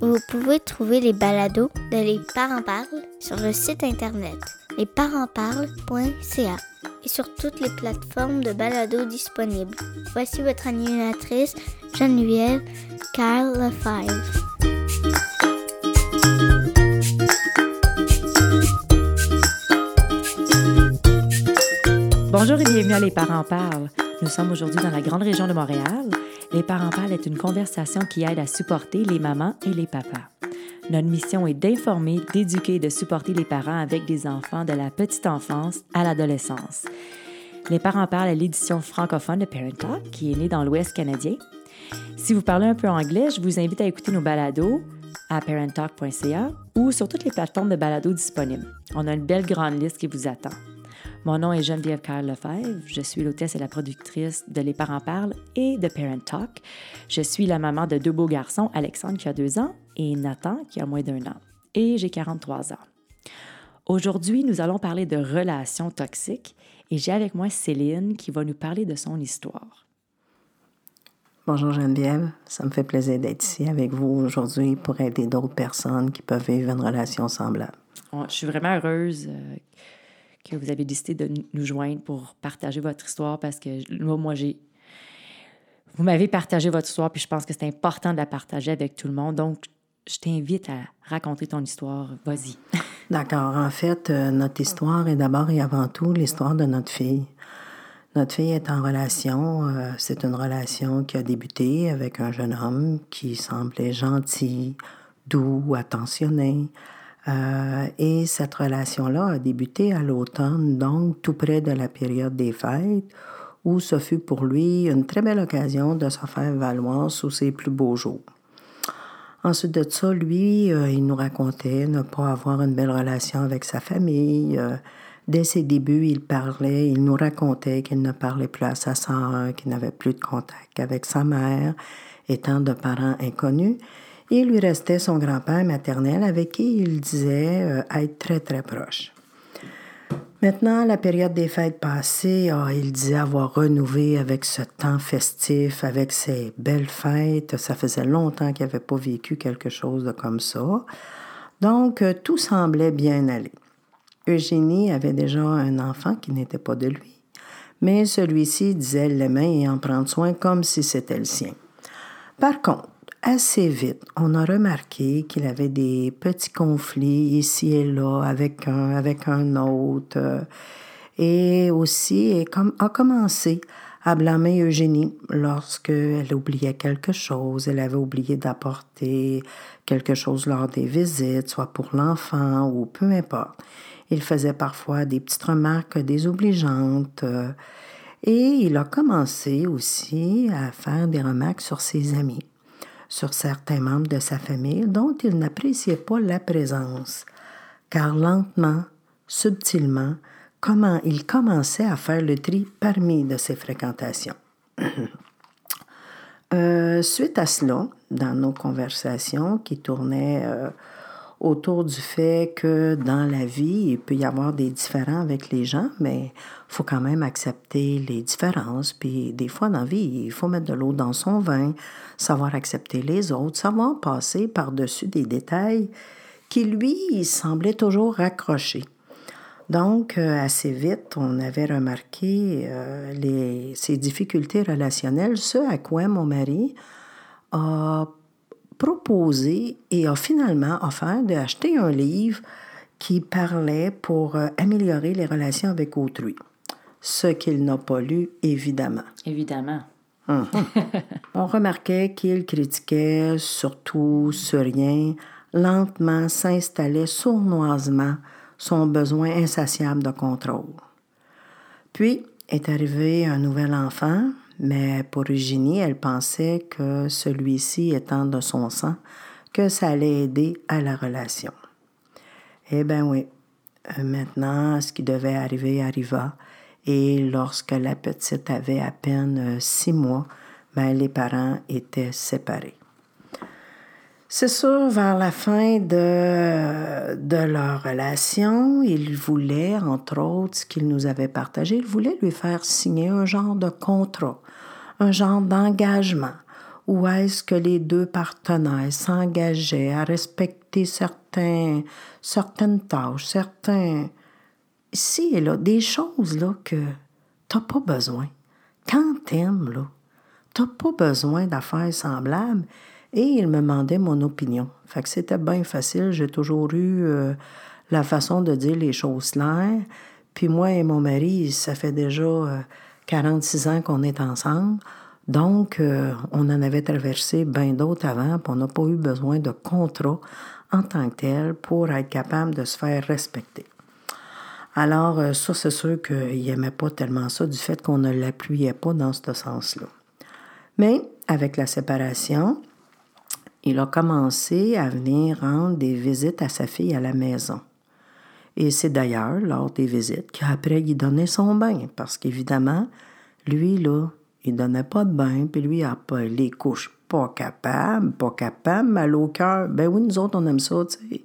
Vous pouvez trouver les balados de Les Parents Parlent sur le site internet lesparentsparlent.ca et sur toutes les plateformes de balados disponibles. Voici votre animatrice Geneviève Carl Lefebvre. Bonjour et bienvenue à Les Parents Parlent. Nous sommes aujourd'hui dans la grande région de Montréal. Les Parents Parlent est une conversation qui aide à supporter les mamans et les papas. Notre mission est d'informer, d'éduquer et de supporter les parents avec des enfants de la petite enfance à l'adolescence. Les Parents Parlent est l'édition francophone de Parent Talk qui est née dans l'Ouest canadien. Si vous parlez un peu anglais, je vous invite à écouter nos balados à parenttalk.ca ou sur toutes les plateformes de balados disponibles. On a une belle grande liste qui vous attend. Mon nom est Geneviève Carl Lefebvre. Je suis l'hôtesse et la productrice de Les Parents Parlent et de Parent Talk. Je suis la maman de deux beaux garçons, Alexandre qui a deux ans et Nathan qui a moins d'un an. Et j'ai 43 ans. Aujourd'hui, nous allons parler de relations toxiques et j'ai avec moi Céline qui va nous parler de son histoire. Bonjour Geneviève, ça me fait plaisir d'être ici avec vous aujourd'hui pour aider d'autres personnes qui peuvent vivre une relation semblable. Je suis vraiment heureuse euh, que vous avez décidé de nous joindre pour partager votre histoire parce que moi, j'ai. Vous m'avez partagé votre histoire, puis je pense que c'est important de la partager avec tout le monde. Donc, je t'invite à raconter ton histoire. Vas-y. D'accord. En fait, euh, notre histoire est d'abord et avant tout l'histoire de notre fille. Notre fille est en relation. Euh, c'est une relation qui a débuté avec un jeune homme qui semblait gentil, doux, attentionné, euh, et cette relation-là a débuté à l'automne, donc tout près de la période des fêtes, où ce fut pour lui une très belle occasion de se faire valoir sous ses plus beaux jours. Ensuite de ça, lui, euh, il nous racontait ne pas avoir une belle relation avec sa famille. Euh, dès ses débuts, il parlait, il nous racontait qu'il ne parlait plus à sa sœur, qu'il n'avait plus de contact avec sa mère, étant de parents inconnus. Il lui restait son grand-père maternel avec qui il disait euh, être très très proche. Maintenant, la période des fêtes passées, ah, il disait avoir renouvelé avec ce temps festif, avec ces belles fêtes. Ça faisait longtemps qu'il n'avait pas vécu quelque chose de comme ça. Donc, euh, tout semblait bien aller. Eugénie avait déjà un enfant qui n'était pas de lui, mais celui-ci disait l'aimer et en prendre soin comme si c'était le sien. Par contre, assez vite, on a remarqué qu'il avait des petits conflits ici et là avec un, avec un autre. Euh, et aussi a commencé à blâmer Eugénie lorsqu'elle oubliait quelque chose. Elle avait oublié d'apporter quelque chose lors des visites, soit pour l'enfant ou peu importe. Il faisait parfois des petites remarques désobligeantes. Euh, et il a commencé aussi à faire des remarques sur ses amis sur certains membres de sa famille dont il n'appréciait pas la présence, car lentement, subtilement, comment il commençait à faire le tri parmi de ses fréquentations. Euh, suite à cela, dans nos conversations qui tournaient euh, autour du fait que dans la vie, il peut y avoir des différends avec les gens, mais faut quand même accepter les différences. Puis des fois, dans la vie, il faut mettre de l'eau dans son vin, savoir accepter les autres, savoir passer par-dessus des détails qui, lui, il semblait toujours raccrocher. Donc, euh, assez vite, on avait remarqué euh, les, ces difficultés relationnelles, ce à quoi mon mari a proposé et a finalement offert d'acheter un livre qui parlait pour euh, améliorer les relations avec autrui. Ce qu'il n'a pas lu, évidemment. Évidemment. Mhm. On remarquait qu'il critiquait surtout sur rien, lentement s'installait sournoisement son besoin insatiable de contrôle. Puis est arrivé un nouvel enfant, mais pour Eugénie, elle pensait que celui-ci étant de son sang, que ça allait aider à la relation. Eh bien oui, euh, maintenant, ce qui devait arriver arriva. Et lorsque la petite avait à peine six mois, ben, les parents étaient séparés. C'est sûr, vers la fin de, de leur relation, il voulait, entre autres, ce qu'il nous avait partagé, il voulait lui faire signer un genre de contrat, un genre d'engagement, où est-ce que les deux partenaires s'engageaient à respecter certains, certaines tâches, certains... Ici et là, des choses là, que t'as pas besoin. Quand t'aimes, là, t'as pas besoin d'affaires semblables et il me demandait mon opinion. Fait que c'était bien facile. J'ai toujours eu euh, la façon de dire les choses claires. Puis moi et mon mari, ça fait déjà 46 euh, ans qu'on est ensemble. Donc, euh, on en avait traversé bien d'autres avant, puis on n'a pas eu besoin de contrat en tant que tel pour être capable de se faire respecter. Alors, ça, c'est sûr qu'il n'aimait pas tellement ça du fait qu'on ne l'appuyait pas dans ce sens-là. Mais avec la séparation, il a commencé à venir rendre des visites à sa fille à la maison. Et c'est d'ailleurs lors des visites qu'après il donnait son bain, parce qu'évidemment, lui, là, il donnait pas de bain, puis lui, il a pas les couches pas capable, pas capable, mal au cœur. Ben oui, nous autres, on aime ça, tu sais.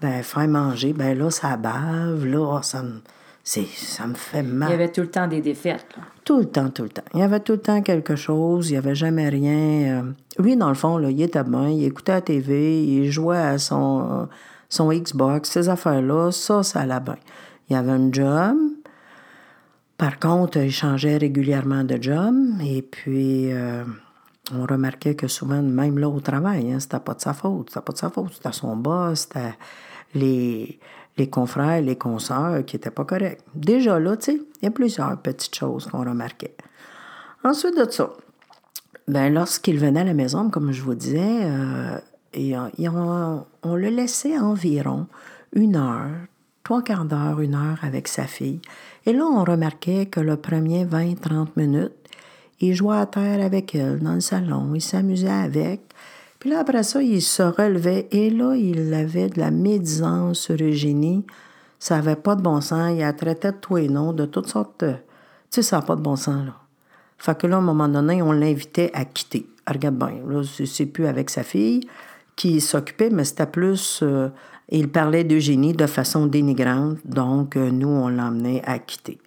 Ben, faire manger, ben là, ça bave, là, ça me ça me fait mal. Il y avait tout le temps des défaites. Tout le temps, tout le temps. Il y avait tout le temps quelque chose, il n'y avait jamais rien. Euh. Lui, dans le fond, là, il était bien, il écoutait la TV, il jouait à son, son Xbox, ces affaires-là, ça, ça allait bien. Il avait un job. Par contre, il changeait régulièrement de job. Et puis, euh, on remarquait que souvent, même là au travail, hein, c'était pas de sa faute. C'était pas de sa faute. C'était son boss, c'était les les confrères, les consoeurs qui n'étaient pas corrects. Déjà là, tu sais, il y a plusieurs petites choses qu'on remarquait. Ensuite de ça, ben, lorsqu'il venait à la maison, comme je vous disais, euh, et, on, le laissait environ une heure, trois quarts d'heure, une heure avec sa fille. Et là, on remarquait que le premier 20-30 minutes, il jouait à terre avec elle dans le salon, il s'amusait avec. Puis là, après ça, il se relevait et là, il avait de la médisance sur Eugénie. Ça n'avait pas de bon sens. Il a traité de tout et non, de toutes sortes de... Tu sais, ça n'a pas de bon sens, là. Fait que là, à un moment donné, on l'invitait à quitter. regarde bien, là, c'est plus avec sa fille qui s'occupait, mais c'était plus... Euh, il parlait d'Eugénie de façon dénigrante, donc euh, nous, on l'emmenait à quitter.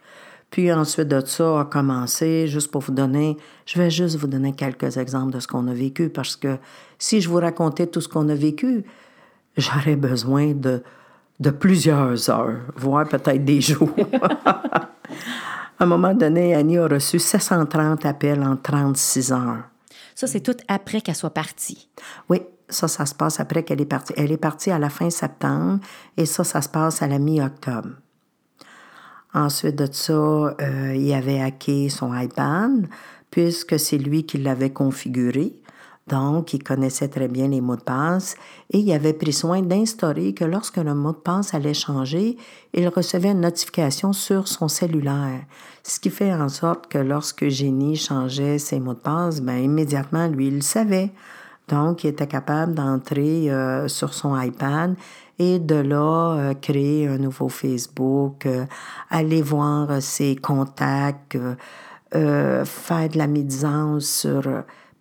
Puis ensuite de ça a commencé, juste pour vous donner, je vais juste vous donner quelques exemples de ce qu'on a vécu, parce que si je vous racontais tout ce qu'on a vécu, j'aurais besoin de, de plusieurs heures, voire peut-être des jours. à un moment donné, Annie a reçu 730 appels en 36 heures. Ça, c'est tout après qu'elle soit partie. Oui, ça, ça se passe après qu'elle est partie. Elle est partie à la fin septembre et ça, ça se passe à la mi-octobre. Ensuite de ça, euh, il avait hacké son iPad, puisque c'est lui qui l'avait configuré. Donc, il connaissait très bien les mots de passe et il avait pris soin d'instaurer que lorsque le mot de passe allait changer, il recevait une notification sur son cellulaire. Ce qui fait en sorte que lorsque Jenny changeait ses mots de passe, ben, immédiatement, lui, il le savait. Donc, il était capable d'entrer euh, sur son iPad et de là euh, créer un nouveau Facebook, euh, aller voir ses contacts, faire de la médisance sur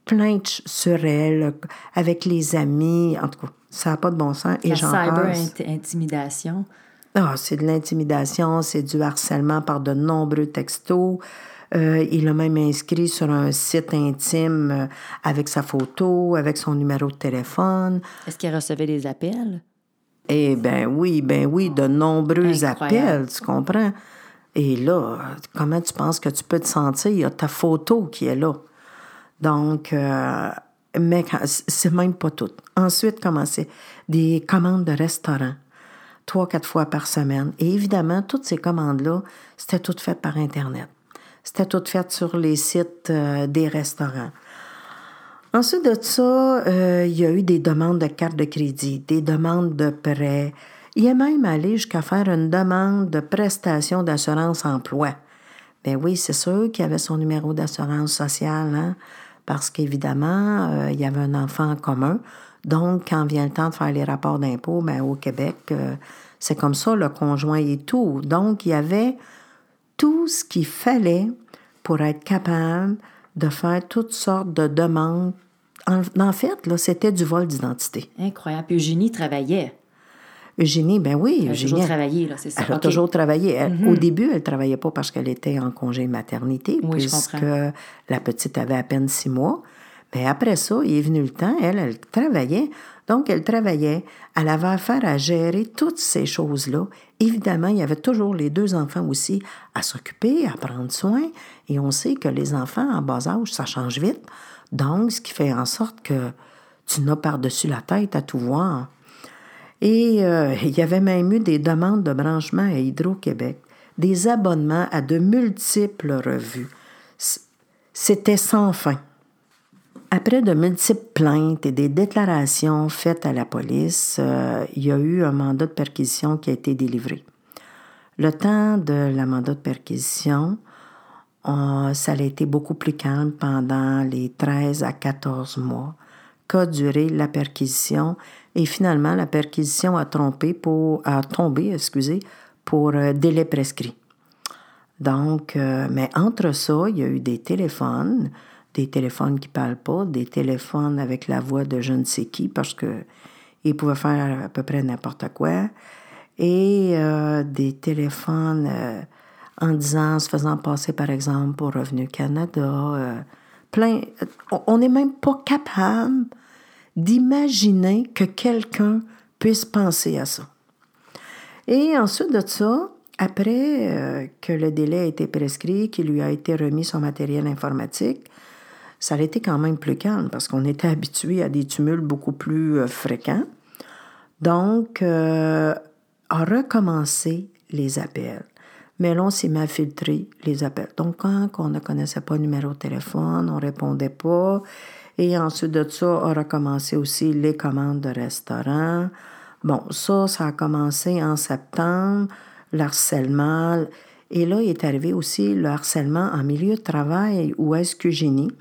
plein de, sur elle, avec les amis, en tout cas, ça n'a pas de bon sens. La et cyber-intimidation. Ah, c'est de l'intimidation, c'est du harcèlement par de nombreux textos. Il a même inscrit sur un site intime avec sa photo, avec son numéro de téléphone. Est-ce qu'il recevait des appels? Eh bien oui, ben oui, de nombreux appels, tu comprends? Et là, comment tu penses que tu peux te sentir? Il y a ta photo qui est là. Donc, euh, mais c'est même pas tout. Ensuite, comment c'est? Des commandes de restaurant, trois, quatre fois par semaine. Et évidemment, toutes ces commandes-là, c'était toutes faites par Internet. C'était toutes faites sur les sites euh, des restaurants. Ensuite de ça, euh, il y a eu des demandes de carte de crédit, des demandes de prêt. Il est même allé jusqu'à faire une demande de prestation d'assurance emploi. Ben oui, c'est sûr qu'il avait son numéro d'assurance sociale, hein, parce qu'évidemment, euh, il y avait un enfant en commun. Donc, quand vient le temps de faire les rapports d'impôts, ben, au Québec, c'est comme ça, le conjoint et tout. Donc, il y avait tout ce qu'il fallait pour être capable de faire toutes sortes de demandes. En, fait, là, c'était du vol d'identité. Incroyable. Puis Eugénie travaillait. Eugénie, ben oui. Elle a toujours travaillé, là, c'est ça. Elle a toujours travaillé. Au début, elle ne travaillait pas parce qu'elle était en congé maternité, Oui, puisque la petite avait à peine six mois. Mais après ça, il est venu le temps, elle, elle travaillait. Donc, elle travaillait. Elle avait affaire à gérer toutes ces choses-là. Évidemment, il y avait toujours les deux enfants aussi à s'occuper, à prendre soin. Et on sait que les enfants en bas âge, ça change vite. Donc, ce qui fait en sorte que tu n'as par-dessus la tête à tout voir. Et euh, il y avait même eu des demandes de branchement à Hydro-Québec, des abonnements à de multiples revues. C'était sans fin. Après de multiples plaintes et des déclarations faites à la police, euh, il y a eu un mandat de perquisition qui a été délivré. Le temps de la mandat de perquisition, on- ça a été beaucoup plus calme pendant les 13 à 14 mois qu'a duré la perquisition. Et finalement, la perquisition a, trompé pour, a tombé excusez, pour euh, délai prescrit. Donc, euh, mais entre ça, il y a eu des téléphones, des téléphones qui parlent pas, des téléphones avec la voix de je ne sais qui, parce que ils pouvaient faire à peu près n'importe quoi, et euh, des téléphones euh, en disant, se faisant passer par exemple pour Revenu Canada, euh, plein. on- n'est même pas capable d'imaginer que quelqu'un puisse penser à ça. Et ensuite de ça, après que le délai a été prescrit, qu'il lui a été remis son matériel informatique, ça a été quand même plus calme parce qu'on était habitué à des tumultes beaucoup plus euh, fréquents. Donc, euh, a recommencé les appels. Mais là, on s'est mis à filtrer les appels. Donc, quand on ne connaissait pas le numéro de téléphone, on répondait pas. Et ensuite de ça, a recommencé aussi les commandes de restaurants. Bon, ça, ça a commencé en septembre, le. Et là, il est arrivé aussi le harcèlement en milieu de travail où est-ce qu'Eugénie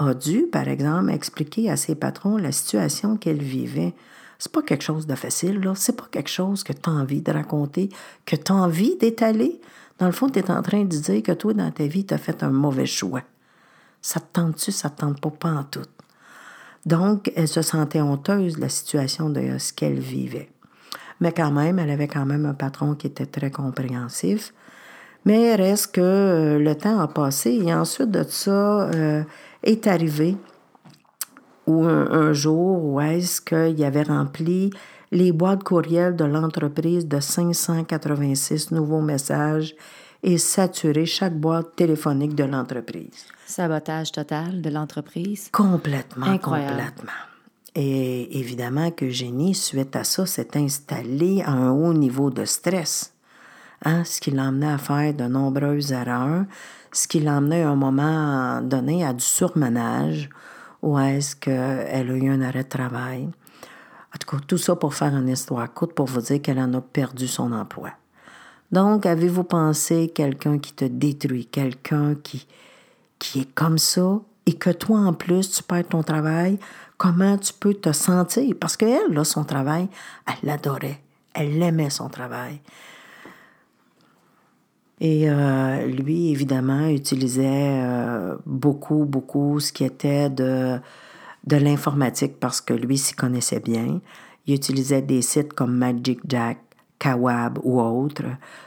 a dû, par exemple, expliquer à ses patrons la situation qu'elle vivait. C'est pas quelque chose de facile, là. C'est pas quelque chose que tu as envie de raconter, que tu as envie d'étaler. Dans le fond, tu es en train de dire que toi, dans ta vie, tu as fait un mauvais choix. Ça te tente-tu, ça te tente pas, pas en tout? Donc, elle se sentait honteuse de la situation de ce qu'elle vivait. Mais quand même, elle avait quand même un patron qui était très compréhensif. Mais reste que euh, le temps a passé et ensuite de ça euh, est arrivé où un, un jour où est-ce qu'il avait rempli les boîtes courriels de l'entreprise de 586 nouveaux messages et saturé chaque boîte téléphonique de l'entreprise. Sabotage total de l'entreprise. Complètement, Incroyable. complètement. Et évidemment que Génie, suite à ça, s'est installé à un haut niveau de stress. Hein, ce qui l'emmenait à faire de nombreuses erreurs, ce qui l'emmenait à un moment donné à du surmenage, où est-ce qu'elle a eu un arrêt de travail. En tout cas, tout ça pour faire une histoire courte, pour vous dire qu'elle en a perdu son emploi. Donc, avez-vous pensé quelqu'un qui te détruit, quelqu'un qui, qui est comme ça, et que toi, en plus, tu perds ton travail, comment tu peux te sentir? Parce qu'elle, là, son travail, elle l'adorait. Elle aimait son travail. Et euh, lui, évidemment, utilisait euh, beaucoup, beaucoup ce qui était de, de l'informatique parce que lui s'y connaissait bien. Il utilisait des sites comme Magic Jack, Kawab ou autres.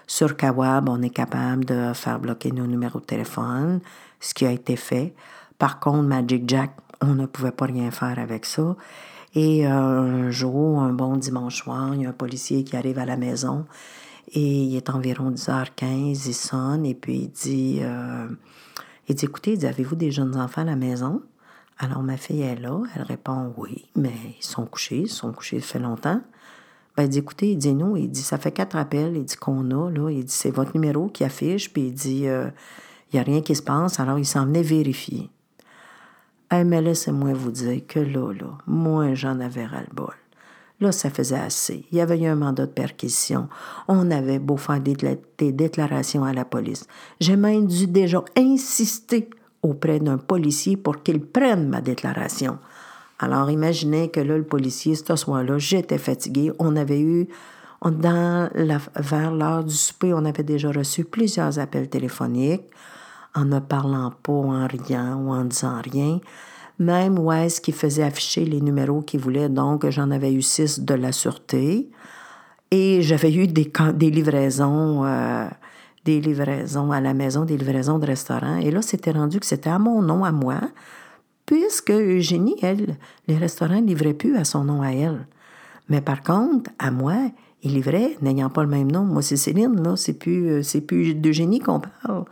Sur Kawab, on est capable de faire bloquer nos numéros de téléphone, ce qui a été fait. Par contre, Magic Jack, on ne pouvait pas rien faire avec ça. Et euh, un jour, un bon dimanche soir, il y a un policier qui arrive à la maison et il est environ 10h15, il sonne et puis il dit, euh, il dit écoutez, avez-vous des jeunes enfants à la maison? Alors ma fille est là, elle répond oui, mais ils sont couchés, ils sont couchés, ça fait longtemps. Ben, il dit, écoutez, il dit, nous, il dit, ça fait quatre appels, il dit qu'on a, là, il dit, c'est votre numéro qui affiche, puis il dit, euh, il n'y a rien qui se passe, alors il s'en venait vérifier. Eh, mais laissez-moi vous dire que là, là, moi, j'en avais ras-le-bol. Là, ça faisait assez. Il y avait eu un mandat de perquisition. On avait beau faire des, déclarations à la police. J'ai même dû déjà insister auprès d'un policier pour qu'il prenne ma déclaration. Alors, imaginez que là, le policier, ce soir-là, j'étais fatiguée. On avait eu, dans la, vers l'heure du souper, on avait déjà reçu plusieurs appels téléphoniques en ne parlant pas, en riant ou en disant rien. Même Wes qui faisait afficher les numéros qu'il voulait, donc j'en avais eu six de la sûreté. Et j'avais eu des, des livraisons, euh, des livraisons à la maison, des livraisons de restaurants. Et là, c'était rendu que c'était à mon nom, à moi, puisque Eugénie, elle, les restaurants ne livraient plus à son nom à elle. Mais par contre, à moi, ils livraient, n'ayant pas le même nom. Moi, c'est Céline, là, c'est plus, euh, c'est plus d'Eugénie qu'on parle.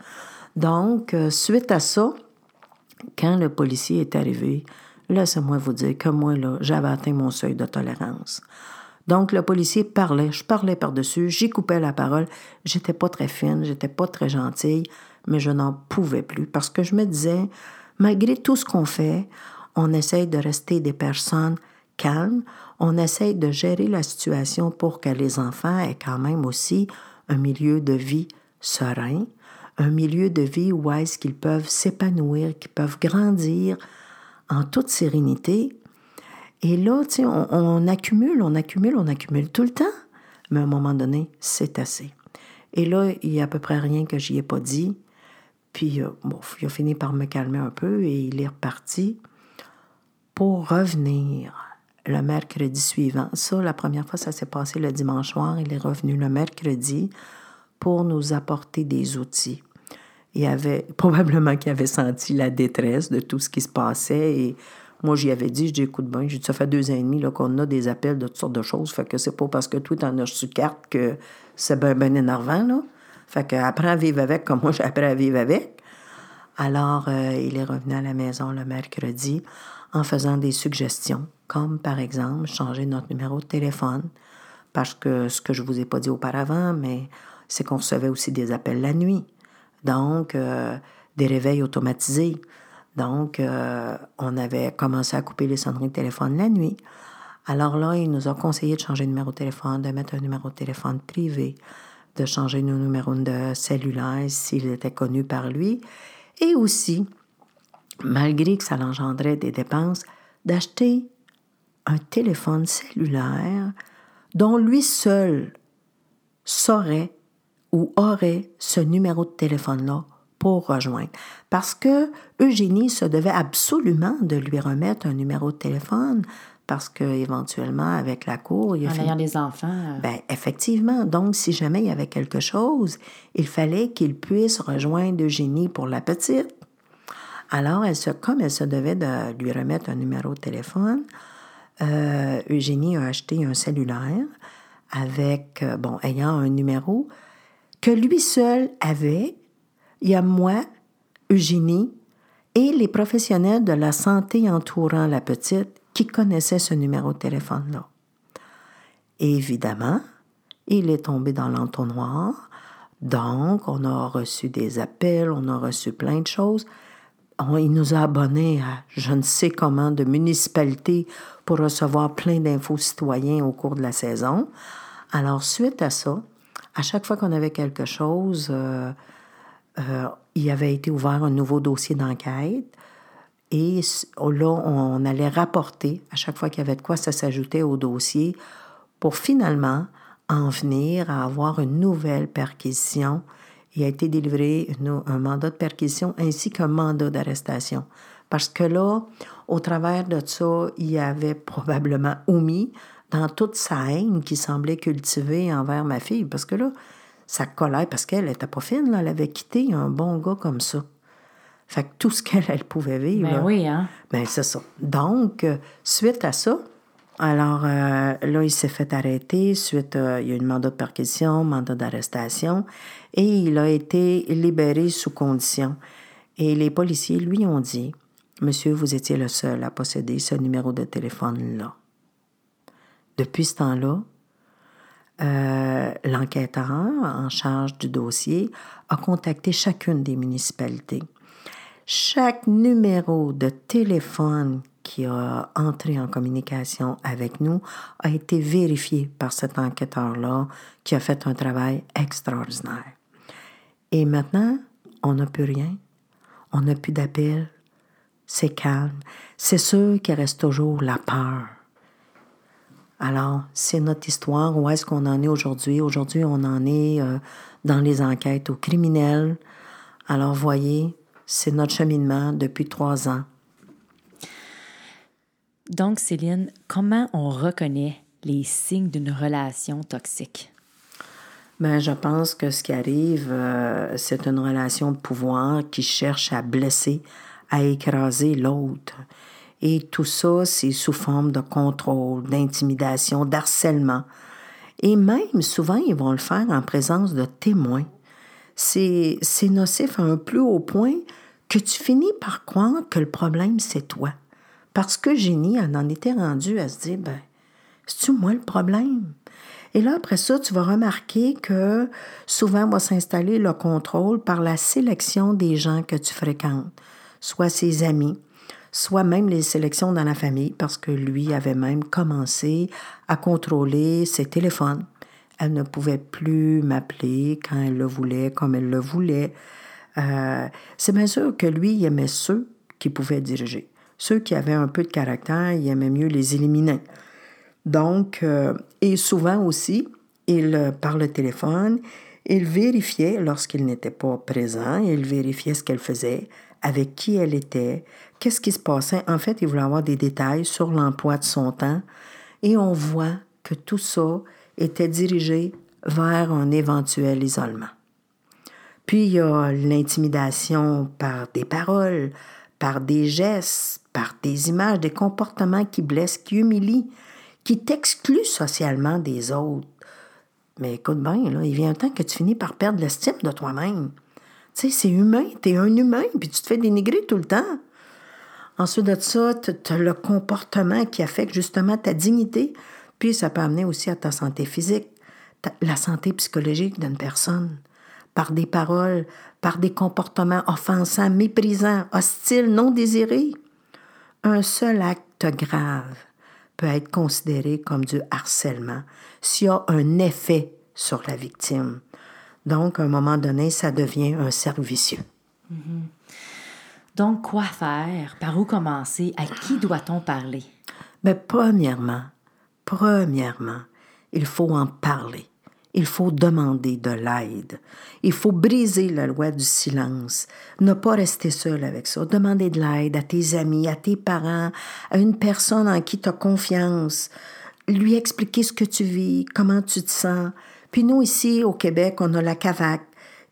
Donc, euh, suite à ça, quand le policier est arrivé, laissez-moi vous dire que moi, là, j'avais atteint mon seuil de tolérance. Donc, le policier parlait, je parlais par-dessus, j'y coupais la parole. J'étais pas très fine, j'étais pas très gentille, mais je n'en pouvais plus parce que je me disais, malgré tout ce qu'on fait, on essaye de rester des personnes calmes, on essaye de gérer la situation pour que les enfants aient quand même aussi un milieu de vie serein, un milieu de vie où est-ce qu'ils peuvent s'épanouir, qu'ils peuvent grandir en toute sérénité. Et là, tu sais, on, accumule, on accumule, on accumule tout le temps. Mais à un moment donné, c'est assez. Et là, il n'y a à peu près rien que j'y ai pas dit. Puis, euh, bon, il a fini par me calmer un peu et il est reparti pour revenir le mercredi suivant. Ça, la première fois, ça s'est passé le dimanche soir. Il est revenu le mercredi pour nous apporter des outils. Il avait probablement qu'il avait senti la détresse de tout ce qui se passait et moi j'y avais dit, dis écoute bien, ça fait deux ans et demi qu'on a des appels de toutes sortes de choses, fait que c'est pas parce que toi t'en as su carte que c'est bien ben énervant là. Fait que apprends à vivre avec comme moi j'ai appris à vivre avec. Alors euh, il est revenu à la maison le mercredi en faisant des suggestions, comme par exemple changer notre numéro de téléphone, parce que ce que je vous ai pas dit auparavant, mais c'est qu'on recevait aussi des appels la nuit. Donc, euh, des réveils automatisés. Donc, euh, on avait commencé à couper les sonneries de téléphone la nuit. Alors là, il nous a conseillé de changer de numéro de téléphone, de mettre un numéro de téléphone privé, de changer nos numéros de cellulaire s'il était connu par lui, et aussi, malgré que ça engendrait des dépenses, d'acheter un téléphone cellulaire dont lui seul saurait ou aurait ce numéro de téléphone-là pour rejoindre. Parce que Eugénie se devait absolument de lui remettre un numéro de téléphone parce qu'éventuellement, avec la cour, il y a... En ayant des enfants. Euh. Ben, effectivement. Donc, si jamais il y avait quelque chose, il fallait qu'il puisse rejoindre Eugénie pour la petite. Alors, elle se, comme elle se devait de lui remettre un numéro de téléphone, euh, Eugénie a acheté un cellulaire avec, euh, bon, ayant un numéro que lui seul avait, il y a moi, Eugénie, et les professionnels de la santé entourant la petite qui connaissaient ce numéro de téléphone-là. Évidemment, il est tombé dans l'entonnoir, donc on a reçu des appels, on a reçu plein de choses. il nous a abonnés à je ne sais comment de municipalités pour recevoir plein d'infos citoyens au cours de la saison. Alors, suite à ça, à chaque fois qu'on avait quelque chose, euh, euh, il avait été ouvert un nouveau dossier d'enquête. Et là, on allait rapporter à chaque fois qu'il y avait de quoi, ça s'ajoutait au dossier pour finalement en venir à avoir une nouvelle perquisition. Il a été délivré un mandat de perquisition ainsi qu'un mandat d'arrestation. Parce que là, au travers de ça, il avait probablement omis dans toute sa haine qui semblait cultiver envers ma fille. Parce que là, sa colère, parce qu'elle n'était pas fine, là, elle avait quitté un bon gars comme ça. Fait que tout ce qu'elle elle pouvait vivre. Ben oui, hein? Ben c'est ça. Donc, euh, suite à ça, alors euh, là, il s'est fait arrêter. Suite, euh, il y a eu un mandat de perquisition, mandat d'arrestation, et il a été libéré sous condition. Et les policiers lui ont dit Monsieur, vous étiez le seul à posséder ce numéro de téléphone-là. Depuis ce temps-là, euh, l'enquêteur en charge du dossier a contacté chacune des municipalités. Chaque numéro de téléphone qui a entré en communication avec nous a été vérifié par cet enquêteur-là qui a fait un travail extraordinaire. Et maintenant, on n'a plus rien. On n'a plus d'appel. c'est calme. C'est sûr qu'il reste toujours la peur. Alors, c'est notre histoire. Où est-ce qu'on en est aujourd'hui? Aujourd'hui, on en est euh, dans les enquêtes aux criminels. Alors, voyez, c'est notre cheminement depuis trois ans. Donc, Céline, comment on reconnaît les signes d'une relation toxique? Bien, je pense que ce qui arrive, euh, c'est une relation de pouvoir qui cherche à blesser, à écraser l'autre. Et tout ça, c'est sous forme de contrôle, d'intimidation, d'harcèlement. Et même, souvent, ils vont le faire en présence de témoins. C'est nocif à un plus haut point que tu finis par croire que le problème, c'est toi. Parce que Génie en en était rendu à se dire, ben, c'est-tu moi le problème? Et là, après ça, tu vas remarquer que souvent va s'installer le contrôle par la sélection des gens que tu fréquentes, soit ses amis, soit même les sélections dans la famille, parce que lui avait même commencé à contrôler ses téléphones. Elle ne pouvait plus m'appeler quand elle le voulait, comme elle le voulait. Euh, c'est bien sûr que lui, il aimait ceux qui pouvaient diriger. Ceux qui avaient un peu de caractère, il aimait mieux les éliminer. Donc, euh, et souvent aussi, il, euh, par le téléphone, il vérifiait, lorsqu'il n'était pas présent, il vérifiait ce qu'elle faisait, avec qui elle était, qu'est-ce qui se passait? En fait, il voulait avoir des détails sur l'emploi de son temps. Et on voit que tout ça était dirigé vers un éventuel isolement. Puis il y a l'intimidation par des paroles, par des gestes, par des images, des comportements qui blessent, qui humilient, qui t'excluent socialement des autres. Mais écoute bien, il vient un temps que tu finis par perdre l'estime de toi-même. Tu sais, c'est humain, tu es un humain, puis tu te fais dénigrer tout le temps. Ensuite de ça, tu as le comportement qui affecte justement ta dignité, puis ça peut amener aussi à ta santé physique, la santé psychologique d'une personne, par des paroles, par des comportements offensants, méprisants, hostiles, non désirés. Un seul acte grave peut être considéré comme du harcèlement s'il y a un effet sur la victime. Donc, à un moment donné, ça devient un cercle vicieux. Mm-hmm. Donc, quoi faire? Par où commencer? À qui doit-on parler? Mais premièrement, premièrement, il faut en parler. Il faut demander de l'aide. Il faut briser la loi du silence. Ne pas rester seul avec ça. Demander de l'aide à tes amis, à tes parents, à une personne en qui tu as confiance. Lui expliquer ce que tu vis, comment tu te sens. Puis nous, ici, au Québec, on a la CAVAC,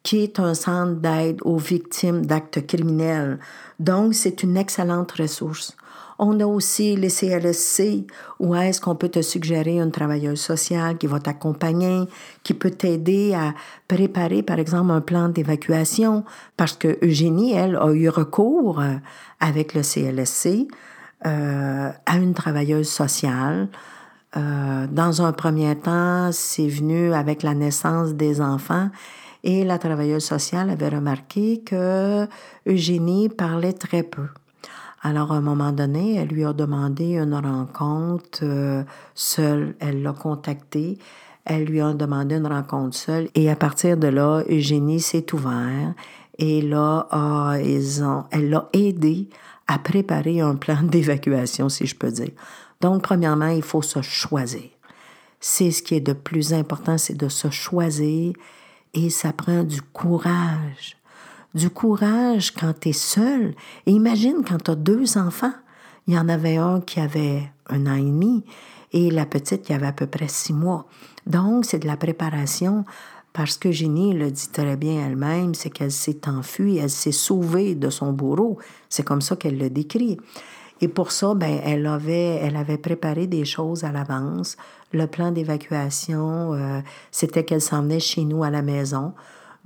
qui est un centre d'aide aux victimes d'actes criminels. Donc, c'est une excellente ressource. On a aussi les CLSC, où est-ce qu'on peut te suggérer une travailleuse sociale qui va t'accompagner, qui peut t'aider à préparer, par exemple, un plan d'évacuation, parce que Eugénie, elle, a eu recours euh, avec le CLSC euh, à une travailleuse sociale. Euh, dans un premier temps, c'est venu avec la naissance des enfants et la travailleuse sociale avait remarqué que Eugénie parlait très peu. Alors, à un moment donné, elle lui a demandé une rencontre euh, seule. Elle l'a contacté. Elle lui a demandé une rencontre seule. Et à partir de là, Eugénie s'est ouverte. Et là, ah, ils ont, elle l'a aidé à préparer un plan d'évacuation, si je peux dire. Donc, premièrement, il faut se choisir. C'est ce qui est de plus important, c'est de se choisir et ça prend du courage du courage quand tu es seul. Et imagine quand tu as deux enfants. Il y en avait un qui avait un an et demi et la petite qui avait à peu près six mois. Donc, c'est de la préparation parce que Jenny le dit très bien elle-même, c'est qu'elle s'est enfuie, elle s'est sauvée de son bourreau. C'est comme ça qu'elle le décrit. Et pour ça, ben, elle avait, elle avait préparé des choses à l'avance. Le plan d'évacuation, euh, c'était qu'elle s'en chez nous à la maison.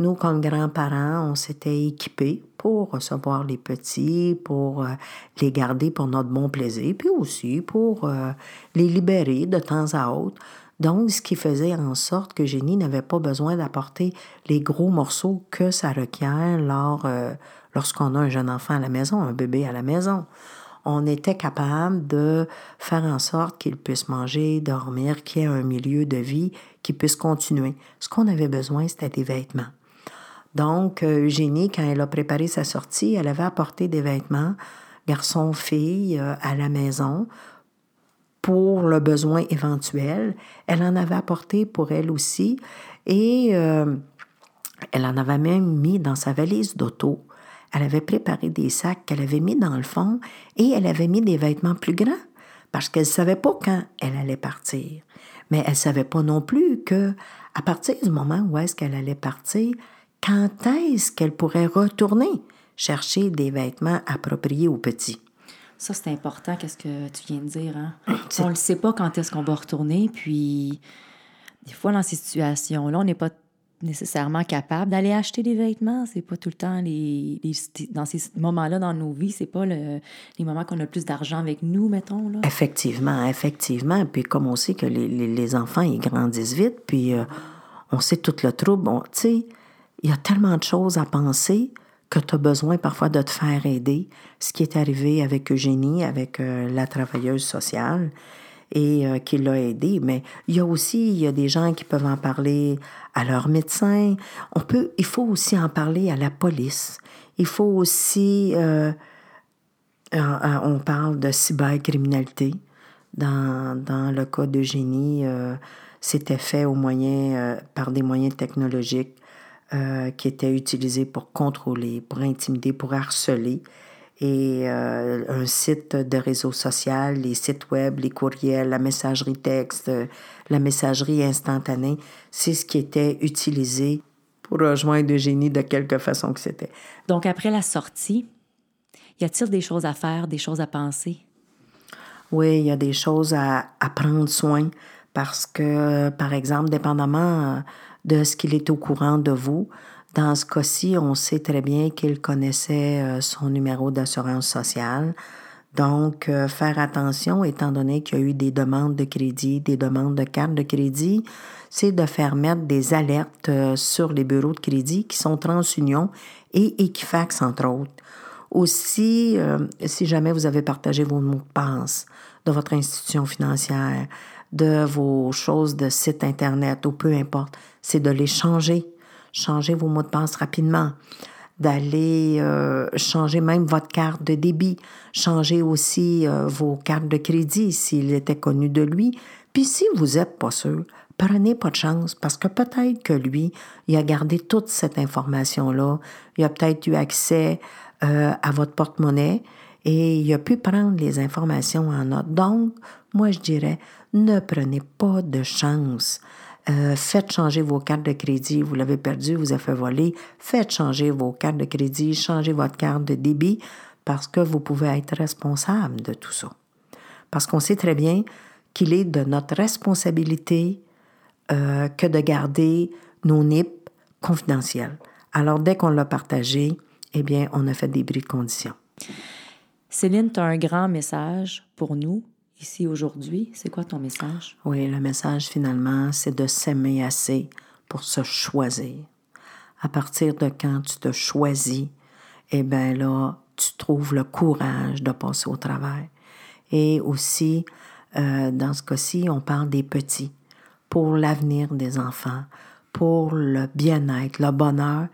Nous, comme grands-parents, on s'était équipés pour recevoir les petits, pour euh, les garder pour notre bon plaisir, puis aussi pour euh, les libérer de temps à autre. Donc, ce qui faisait en sorte que Jenny n'avait pas besoin d'apporter les gros morceaux que ça requiert lors, lorsqu'on a un jeune enfant à la maison, un bébé à la maison. On était capable de faire en sorte qu'il puisse manger, dormir, qu'il y ait un milieu de vie qui puisse continuer. Ce qu'on avait besoin, c'était des vêtements. Donc, euh, Eugénie, quand elle a préparé sa sortie, elle avait apporté des vêtements. garçon-fille euh, à la maison pour le besoin éventuel. Elle en avait apporté pour elle aussi et euh, elle en avait même mis dans sa valise d'auto. Elle avait préparé des sacs qu'elle avait mis dans le fond et elle avait mis des vêtements plus grands parce qu'elle ne savait pas quand elle allait partir. Mais elle ne savait pas non plus que, à partir du moment où est-ce qu'elle allait partir, quand est-ce qu'elle pourrait retourner chercher des vêtements appropriés aux petits? Ça, c'est important, qu'est-ce que tu viens de dire. Hein? On ne sait pas quand est-ce qu'on va retourner, puis des fois, dans ces situations-là, on n'est pas nécessairement capable d'aller acheter des vêtements. C'est pas tout le temps les, dans ces moments-là dans nos vies, c'est pas le, les moments qu'on a le plus d'argent avec nous, mettons. Là. Effectivement, effectivement. Puis comme on sait que les, les, enfants, ils grandissent vite, puis euh, on sait tout le trouble. tu sais, il y a tellement de choses à penser que tu as besoin parfois de te faire aider. Ce qui est arrivé avec Eugénie, avec euh, la travailleuse sociale, et euh, qui l'a aidé. Mais il y a aussi il y a des gens qui peuvent en parler à leur médecin. On peut, il faut aussi en parler à la police. Il faut aussi, euh, on parle de cybercriminalité. Dans, dans le cas d'Eugénie, c'était fait au moyen, par des moyens technologiques euh, qui étaient utilisés pour contrôler, pour intimider, pour harceler. Et euh, un site de réseau social, les sites web, les courriels, la messagerie texte, la messagerie instantanée, c'est ce qui était utilisé pour rejoindre Eugénie de quelque façon que c'était. Donc, après la sortie, y a-t-il des choses à faire, des choses à penser? Oui, il y a des choses à, à prendre soin parce que, par exemple, dépendamment de ce qu'il est au courant de vous. Dans ce cas-ci, on sait très bien qu'il connaissait euh, son numéro d'assurance sociale. Donc, euh, faire attention, étant donné qu'il y a eu des demandes de crédit, des demandes de carte de crédit, c'est de faire mettre des alertes euh, sur les bureaux de crédit qui sont TransUnion et Equifax, entre autres. Aussi, si jamais vous avez partagé vos mots de passe de votre institution financière, de vos choses de site Internet ou peu importe, c'est de les changer. Changer vos mots de passe rapidement. D'aller euh, changer même votre carte de débit. Changer aussi euh, vos cartes de crédit s'il était connu de lui. Puis si vous n'êtes pas sûr, prenez pas de chance parce que peut-être que lui, il a gardé toute cette information-là. Il a peut-être eu accès euh, à votre porte-monnaie et il a pu prendre les informations en note. Donc, moi, je dirais, ne prenez pas de chance. Euh, faites changer vos cartes de crédit. Vous l'avez perdu, vous avez fait voler. Faites changer vos cartes de crédit, changez votre carte de débit parce que vous pouvez être responsable de tout ça. Parce qu'on sait très bien qu'il est de notre responsabilité euh, que de garder nos NIP confidentiels. Alors, dès qu'on l'a partagé, eh bien, on a fait des bris de conditions. Céline, tu as un grand message pour nous ici aujourd'hui. C'est quoi ton message? Oui, le message finalement, c'est de s'aimer assez pour se choisir. À partir de quand tu te choisis, eh bien là, tu trouves le courage de passer au travail. Et aussi, euh, dans ce cas-ci, on parle des petits, pour l'avenir des enfants, pour le bien-être, le bonheur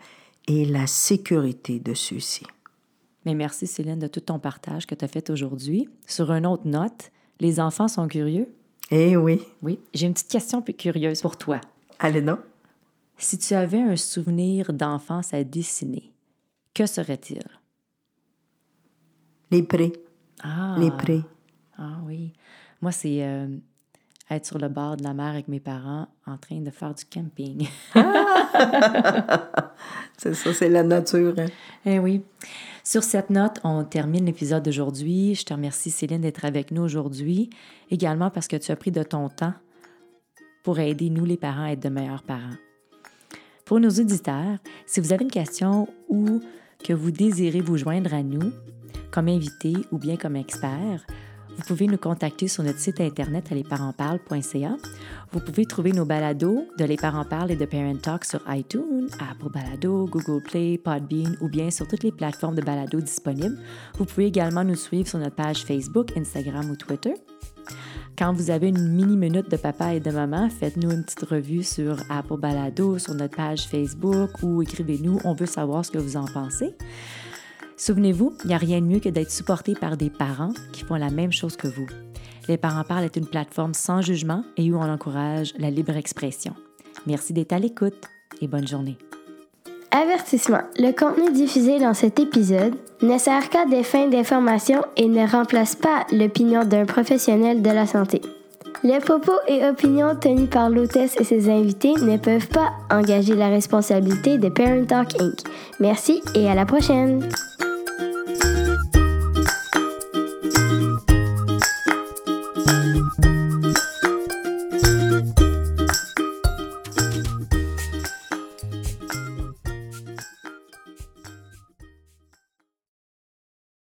et la sécurité de ceux-ci. Mais merci Céline de tout ton partage que tu as fait aujourd'hui. Sur une autre note, les enfants sont curieux? Eh oui. Oui. J'ai une petite question plus curieuse pour toi. Allez, non. Si tu avais un souvenir d'enfance à dessiner, que serait-il? Les prés. Ah. Les prés. Ah oui. Moi, c'est euh, être sur le bord de la mer avec mes parents en train de faire du camping. c'est ça, c'est la nature. Hein? Eh oui. Sur cette note, on termine l'épisode d'aujourd'hui. Je te remercie, Céline, d'être avec nous aujourd'hui. Également parce que tu as pris de ton temps pour aider nous, les parents, à être de meilleurs parents. Pour nos auditeurs, si vous avez une question ou que vous désirez vous joindre à nous, comme invité ou bien comme expert, vous pouvez nous contacter sur notre site internet à lesparentsparlent.ca. Vous pouvez trouver nos balados de Les Parents Parlent et de Parent Talk sur iTunes, Apple Balado, Google Play, Podbean ou bien sur toutes les plateformes de balado disponibles. Vous pouvez également nous suivre sur notre page Facebook, Instagram ou Twitter. Quand vous avez une mini-minute de papa et de maman, faites-nous une petite revue sur Apple Balado, sur notre page Facebook ou écrivez-nous, on veut savoir ce que vous en pensez. Souvenez-vous, il n'y a rien de mieux que d'être supporté par des parents qui font la même chose que vous. Les Parents Parlent est une plateforme sans jugement et où on encourage la libre expression. Merci d'être à l'écoute et bonne journée. Avertissement. Le contenu diffusé dans cet épisode ne sert qu'à des fins d'information et ne remplace pas l'opinion d'un professionnel de la santé. Les propos et opinions tenus par l'hôtesse et ses invités ne peuvent pas engager la responsabilité de Parent Talk Inc. Merci et à la prochaine!